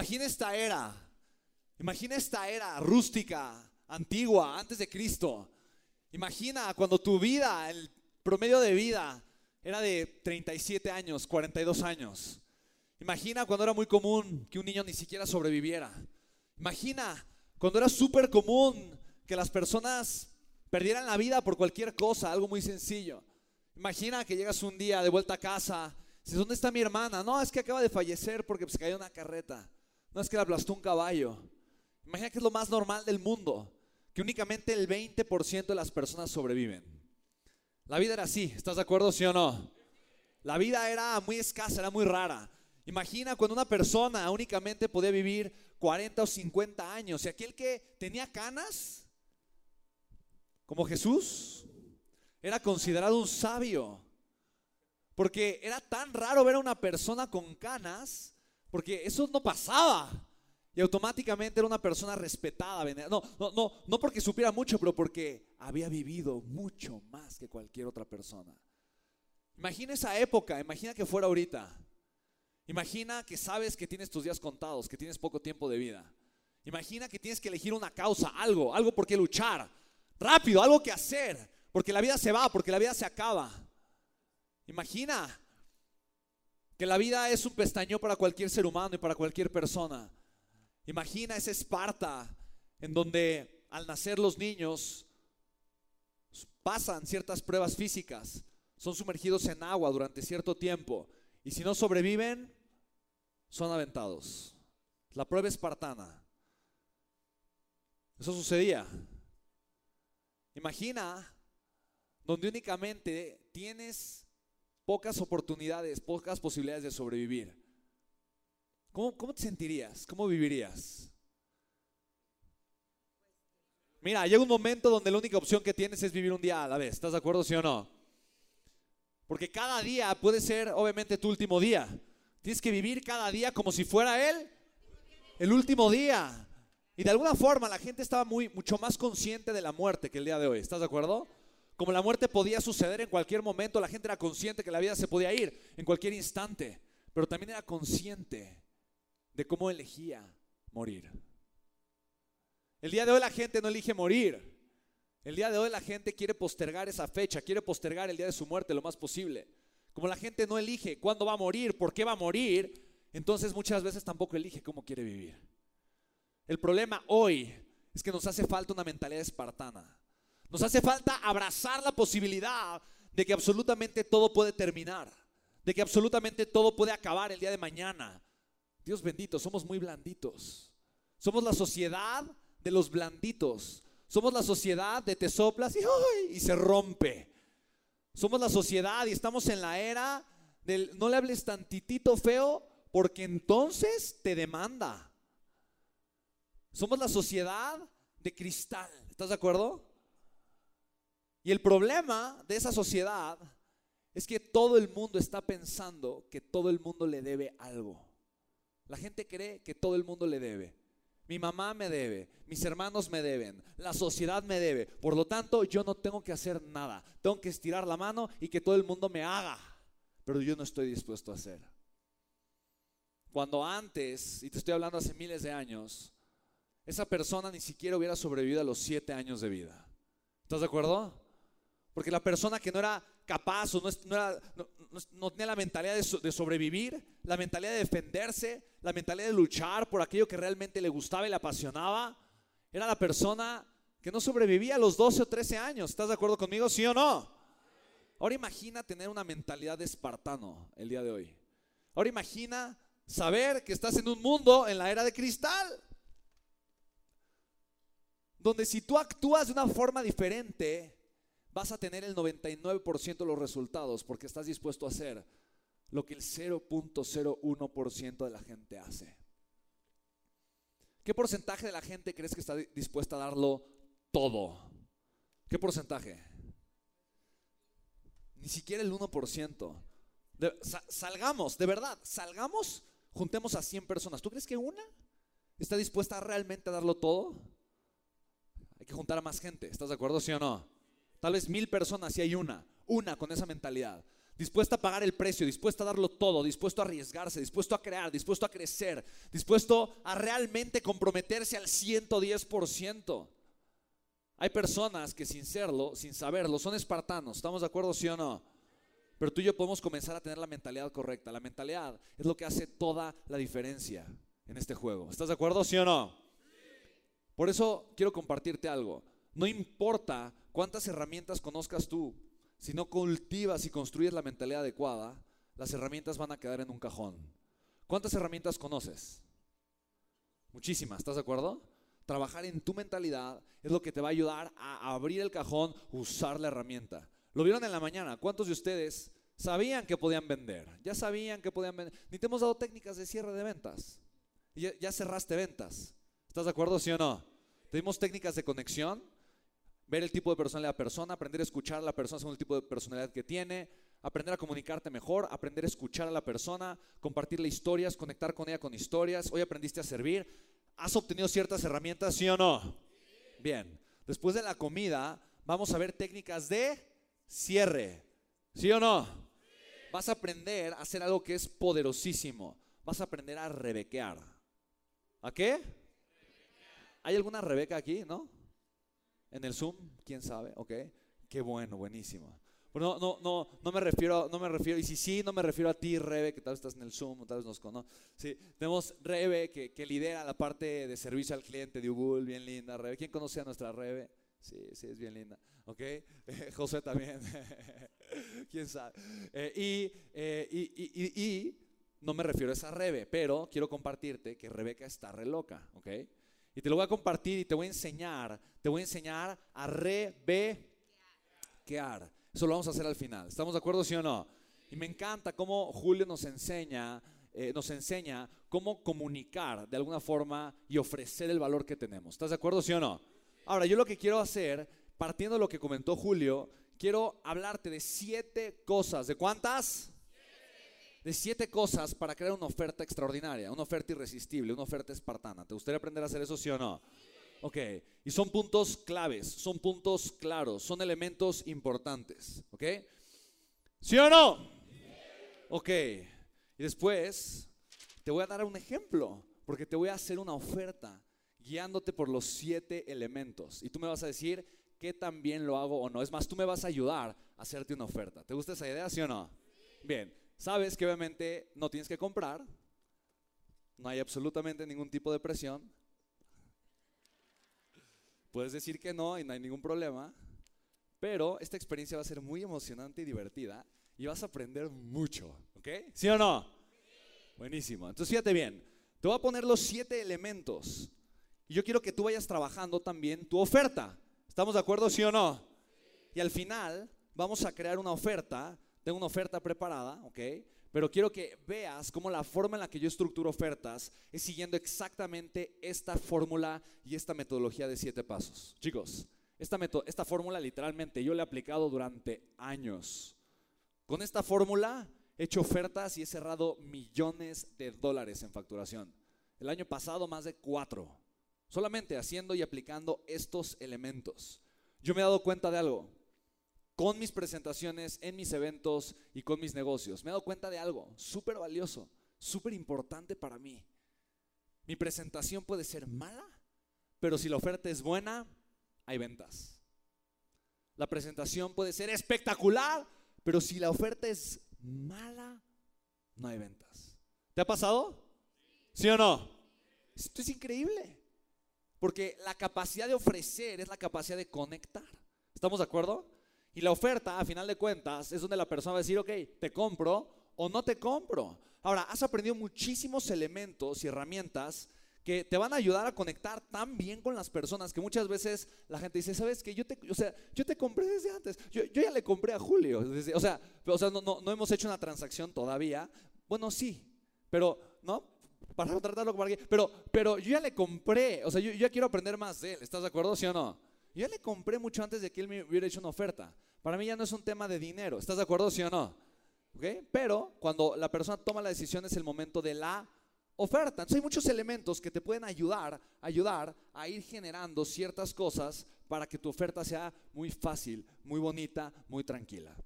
Imagina esta era. Imagina esta era rústica, antigua, antes de Cristo. Imagina cuando tu vida, el promedio de vida era de 37 años, 42 años. Imagina cuando era muy común que un niño ni siquiera sobreviviera. Imagina cuando era súper común que las personas perdieran la vida por cualquier cosa, algo muy sencillo. Imagina que llegas un día de vuelta a casa, dices, ¿dónde está mi hermana? No, es que acaba de fallecer porque se cayó una carreta. No es que le aplastó un caballo. Imagina que es lo más normal del mundo, que únicamente el 20% de las personas sobreviven. La vida era así, ¿estás de acuerdo, sí o no? La vida era muy escasa, era muy rara. Imagina cuando una persona únicamente podía vivir 40 o 50 años y aquel que tenía canas, como Jesús, era considerado un sabio. Porque era tan raro ver a una persona con canas, porque eso no pasaba. Y automáticamente era una persona respetada. No, no, no, no porque supiera mucho, pero porque había vivido mucho más que cualquier otra persona. Imagina esa época, imagina que fuera ahorita. Imagina que sabes que tienes tus días contados, que tienes poco tiempo de vida. Imagina que tienes que elegir una causa, algo, algo por qué luchar. Rápido, algo que hacer, porque la vida se va, porque la vida se acaba. Imagina que la vida es un pestañeo para cualquier ser humano y para cualquier persona. Imagina esa Esparta en donde al nacer los niños pasan ciertas pruebas físicas, son sumergidos en agua durante cierto tiempo y si no sobreviven, son aventados. La prueba espartana. Eso sucedía. Imagina donde únicamente tienes pocas oportunidades, pocas posibilidades de sobrevivir. ¿Cómo, te sentirías? ¿Cómo vivirías? Mira, llega un momento donde la única opción que tienes es vivir un día a la vez. ¿Estás de acuerdo, sí o no? Porque cada día puede ser, obviamente, tu último día. Tienes que vivir cada día como si fuera él el último día. Y de alguna forma la gente estaba muy, mucho más consciente de la muerte que el día de hoy. ¿Estás de acuerdo? Como la muerte podía suceder en cualquier momento, la gente era consciente que la vida se podía ir en cualquier instante. Pero también era consciente de cómo elegía morir. El día de hoy la gente no elige morir. El día de hoy la gente quiere postergar esa fecha, quiere postergar el día de su muerte lo más posible. Como la gente no elige cuándo va a morir, por qué va a morir, entonces muchas veces tampoco elige cómo quiere vivir. El problema hoy es que nos hace falta una mentalidad espartana. Nos hace falta abrazar la posibilidad de que absolutamente todo puede terminar, de que absolutamente todo puede acabar el día de mañana. Dios bendito, somos muy blanditos. Somos la sociedad de los blanditos. Somos la sociedad de te soplas y, y se rompe. Somos la sociedad y estamos en la era del no le hables tantitito feo porque entonces te demanda. Somos la sociedad de cristal. ¿Estás de acuerdo? Y el problema de esa sociedad es que todo el mundo está pensando que todo el mundo le debe algo. La gente cree que todo el mundo le debe. Mi mamá me debe, mis hermanos me deben, la sociedad me debe. Por lo tanto, yo no tengo que hacer nada. Tengo que estirar la mano y que todo el mundo me haga. Pero yo no estoy dispuesto a hacer. Cuando antes, y te estoy hablando hace miles de años, esa persona ni siquiera hubiera sobrevivido a los siete años de vida. ¿Estás de acuerdo? Porque la persona que no era capaz o no, tenía la mentalidad de, sobrevivir, la mentalidad de defenderse, la mentalidad de luchar por aquello que realmente le gustaba y le apasionaba, era la persona que no sobrevivía a los 12 o 13 años. ¿Estás de acuerdo conmigo? ¿Sí o no? Ahora imagina tener una mentalidad de espartano el día de hoy. Ahora imagina saber que estás en un mundo en la era de cristal. Donde si tú actúas de una forma diferente, vas a tener el 99% de los resultados porque estás dispuesto a hacer lo que el 0.01% de la gente hace. ¿Qué porcentaje de la gente crees que está dispuesta a darlo todo? ¿Qué porcentaje? Ni siquiera el 1%. salgamos, de verdad, salgamos, juntemos a 100 personas. ¿Tú crees que una está dispuesta realmente a darlo todo? Hay que juntar a más gente, ¿estás de acuerdo, sí o no? Tal vez mil personas y hay una, una con esa mentalidad. dispuesta a pagar el precio, dispuesta a darlo todo, dispuesto a arriesgarse, dispuesto a crear, dispuesto a crecer, dispuesto a realmente comprometerse al 110%. Hay personas que sin serlo, sin saberlo, son espartanos. ¿Estamos de acuerdo, sí o no? Pero tú y yo podemos comenzar a tener la mentalidad correcta. La mentalidad es lo que hace toda la diferencia en este juego. ¿Estás de acuerdo, sí o no? Por eso quiero compartirte algo. No importa cuántas herramientas conozcas tú, si no cultivas y construyes la mentalidad adecuada, las herramientas van a quedar en un cajón. ¿Cuántas herramientas conoces? Muchísimas, ¿estás de acuerdo? Trabajar en tu mentalidad es lo que te va a ayudar a abrir el cajón, usar la herramienta. Lo vieron en la mañana. ¿Cuántos de ustedes sabían que podían vender? Ya sabían que podían vender. Ni te hemos dado técnicas de cierre de ventas. Ya, ya cerraste ventas. ¿Estás de acuerdo, sí o no? Tenemos técnicas de conexión, ver el tipo de personalidad de la persona, aprender a escuchar a la persona según el tipo de personalidad que tiene, aprender a comunicarte mejor, aprender a escuchar a la persona, compartirle historias, conectar con ella con historias. Hoy aprendiste a servir. ¿Has obtenido ciertas herramientas, sí o no? Bien. Después de la comida, vamos a ver técnicas de cierre. ¿Sí o no? Vas a aprender a hacer algo que es poderosísimo. Vas a aprender a rebequear. ¿A qué? ¿Hay alguna Rebeca aquí, no? En el Zoom, quién sabe, ok. Qué bueno, buenísimo. no, no, no, no me refiero, no me refiero, y si sí, no me refiero a ti, Rebe, que tal vez estás en el Zoom, tal vez nos conoces. Sí, tenemos Rebe, que, que, lidera la parte de servicio al cliente de Ubul, bien linda, Rebe. ¿Quién conoce a nuestra Rebe? Sí, sí, es bien linda. ¿Ok? José también. ¿Quién sabe? Eh, eh, y, y, y, y, no me refiero a esa Rebe, pero quiero compartirte que Rebeca está re loca. ¿Ok? Y te lo voy a compartir y te voy a enseñar. Te voy a enseñar a rebequear. Eso lo vamos a hacer al final. ¿Estamos de acuerdo, sí o no? Y me encanta cómo Julio nos enseña, eh, nos enseña cómo comunicar de alguna forma y ofrecer el valor que tenemos. ¿Estás de acuerdo, sí o no? Ahora, yo lo que quiero hacer, partiendo de lo que comentó Julio, quiero hablarte de siete cosas. ¿De cuántas? De siete cosas para crear una oferta extraordinaria, una oferta irresistible, una oferta espartana. ¿Te gustaría aprender a hacer eso, sí o no? Ok, y son puntos claves, son puntos claros, son elementos importantes. ¿Ok? ¿Sí o no? Ok, y después te voy a dar un ejemplo, porque te voy a hacer una oferta guiándote por los siete elementos. Y tú me vas a decir qué tan bien lo hago o no. Es más, tú me vas a ayudar a hacerte una oferta. ¿Te gusta esa idea, sí o no? Bien, sabes que obviamente no tienes que comprar, no hay absolutamente ningún tipo de presión. Puedes decir que no y no hay ningún problema, pero esta experiencia va a ser muy emocionante y divertida y vas a aprender mucho, ¿ok? ¿Sí o no? Buenísimo. Entonces fíjate bien, te voy a poner los siete elementos y yo quiero que tú vayas trabajando también tu oferta. ¿Estamos de acuerdo, sí o no? Y al final vamos a crear una oferta. Tengo una oferta preparada, ¿ok? Pero quiero que veas cómo la forma en la que yo estructuro ofertas es siguiendo exactamente esta fórmula y esta metodología de siete pasos. Chicos, esta, esta fórmula literalmente yo la he aplicado durante años. Con esta fórmula he hecho ofertas y he cerrado millones de dólares en facturación. El año pasado más de cuatro. Solamente haciendo y aplicando estos elementos. Yo me he dado cuenta de algo. Con mis presentaciones, en mis eventos y con mis negocios. Me he dado cuenta de algo súper valioso, súper importante para mí. Mi presentación puede ser mala, pero si la oferta es buena, hay ventas. La presentación puede ser espectacular, pero si la oferta es mala, no hay ventas. ¿Te ha pasado? ¿Sí o no? Esto es increíble. Porque la capacidad de ofrecer es la capacidad de conectar. ¿Estamos de acuerdo? Y la oferta, a final de cuentas, es donde la persona va a decir, ok, te compro o no te compro. Ahora, has aprendido muchísimos elementos y herramientas que te van a ayudar a conectar tan bien con las personas que muchas veces la gente dice, ¿sabes qué? Yo te, o sea, yo te compré desde antes. Yo, ya le compré a Julio. o sea, o sea no, no, no hemos hecho una transacción todavía. Bueno, sí, pero, ¿no? para tratarlo como alguien. Pero, pero yo ya le compré, o sea, yo, ya quiero aprender más de él. ¿Estás de acuerdo, sí o no? Yo le compré mucho antes de que él me hubiera hecho una oferta. Para mí ya no es un tema de dinero. ¿Estás de acuerdo, sí o no? ¿Okay? Pero cuando la persona toma la decisión es el momento de la oferta. Entonces hay muchos elementos que te pueden ayudar, ayudar a ir generando ciertas cosas para que tu oferta sea muy fácil, muy bonita, muy tranquila.